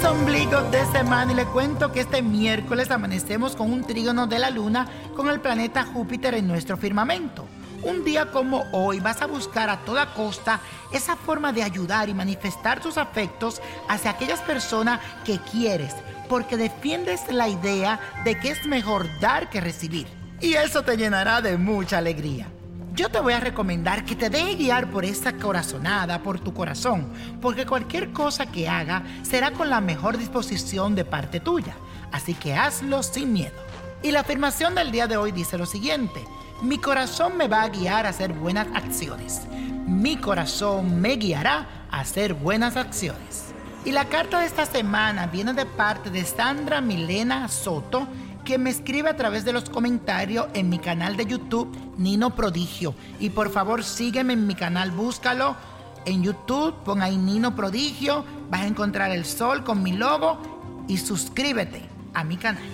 Feliz ombligo de semana y le cuento que este miércoles amanecemos con un trígono de la luna con el planeta Júpiter en nuestro firmamento. Un día como hoy vas a buscar a toda costa esa forma de ayudar y manifestar tus afectos hacia aquellas personas que quieres, porque defiendes la idea de que es mejor dar que recibir. Y eso te llenará de mucha alegría. Yo te voy a recomendar que te dejes guiar por esa corazonada, por tu corazón, porque cualquier cosa que haga será con la mejor disposición de parte tuya. Así que hazlo sin miedo. Y la afirmación del día de hoy dice lo siguiente. Mi corazón me va a guiar a hacer buenas acciones. Mi corazón me guiará a hacer buenas acciones. Y la carta de esta semana viene de parte de Sandra Milena Soto, que me escribe a través de los comentarios en mi canal de YouTube, Nino Prodigio. Y por favor sígueme en mi canal, búscalo en YouTube, pon ahí Nino Prodigio, vas a encontrar el sol con mi logo y suscríbete a mi canal.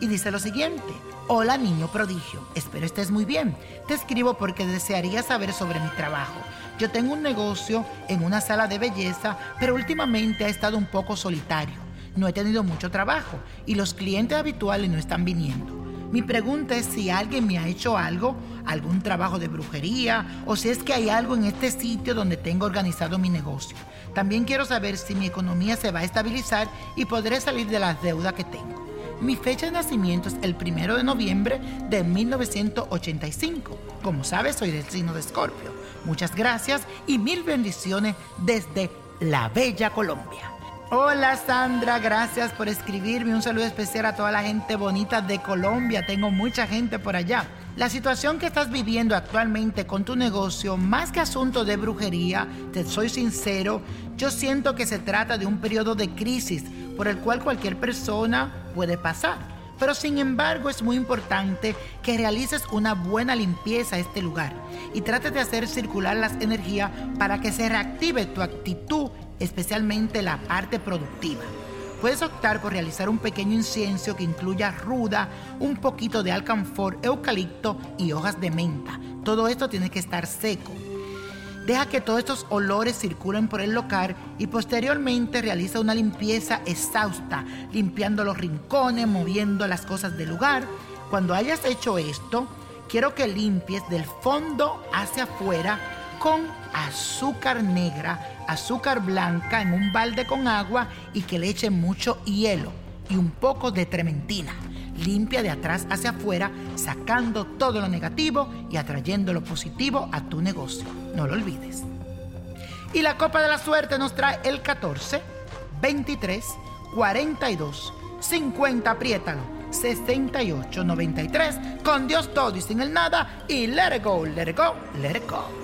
Y dice lo siguiente. Hola niño prodigio, espero estés muy bien. Te escribo porque desearía saber sobre mi trabajo. Yo tengo un negocio en una sala de belleza, pero últimamente ha estado un poco solitario. No he tenido mucho trabajo y los clientes habituales no están viniendo. Mi pregunta es si alguien me ha hecho algo, algún trabajo de brujería o si es que hay algo en este sitio donde tengo organizado mi negocio. También quiero saber si mi economía se va a estabilizar y podré salir de las deudas que tengo. Mi fecha de nacimiento es el primero de noviembre de 1985. Como sabes, soy del signo de Escorpio. Muchas gracias y mil bendiciones desde la bella Colombia. Hola Sandra, gracias por escribirme. Un saludo especial a toda la gente bonita de Colombia. Tengo mucha gente por allá. La situación que estás viviendo actualmente con tu negocio, más que asunto de brujería, te soy sincero, yo siento que se trata de un periodo de crisis por el cual cualquier persona puede pasar. Pero sin embargo es muy importante que realices una buena limpieza a este lugar y trates de hacer circular las energías para que se reactive tu actitud, especialmente la parte productiva. Puedes optar por realizar un pequeño incienso que incluya ruda, un poquito de alcanfor, eucalipto y hojas de menta. Todo esto tiene que estar seco. Deja que todos estos olores circulen por el local y posteriormente realiza una limpieza exhausta, limpiando los rincones, moviendo las cosas del lugar. Cuando hayas hecho esto, quiero que limpies del fondo hacia afuera con azúcar negra, azúcar blanca en un balde con agua y que le eche mucho hielo y un poco de trementina. Limpia de atrás hacia afuera, sacando todo lo negativo y atrayendo lo positivo a tu negocio. No lo olvides. Y la copa de la suerte nos trae el 14, 23, 42, 50, apriétalo. 6893. Con Dios todo y sin el nada. Y let it go, let it go, let it go.